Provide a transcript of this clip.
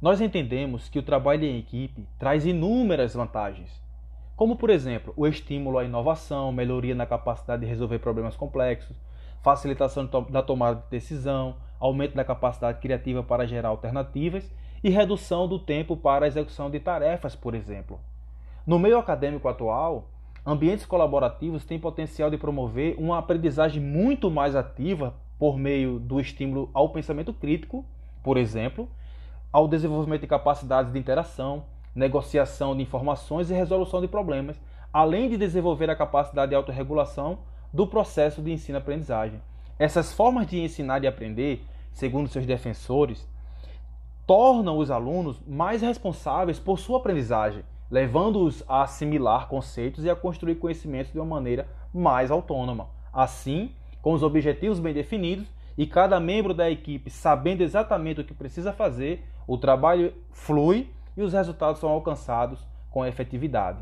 nós entendemos que o trabalho em equipe traz inúmeras vantagens, como, por exemplo, o estímulo à inovação, melhoria na capacidade de resolver problemas complexos, facilitação da tomada de decisão, aumento da capacidade criativa para gerar alternativas e redução do tempo para a execução de tarefas, por exemplo. No meio acadêmico atual, ambientes colaborativos têm potencial de promover uma aprendizagem muito mais ativa por meio do estímulo ao pensamento crítico, por exemplo, ao desenvolvimento de capacidades de interação, negociação de informações e resolução de problemas, além de desenvolver a capacidade de autorregulação do processo de ensino-aprendizagem. Essas formas de ensinar e aprender, segundo seus defensores, tornam os alunos mais responsáveis por sua aprendizagem, levando-os a assimilar conceitos e a construir conhecimentos de uma maneira mais autônoma. Assim, com os objetivos bem definidos e cada membro da equipe sabendo exatamente o que precisa fazer, o trabalho flui e os resultados são alcançados com efetividade.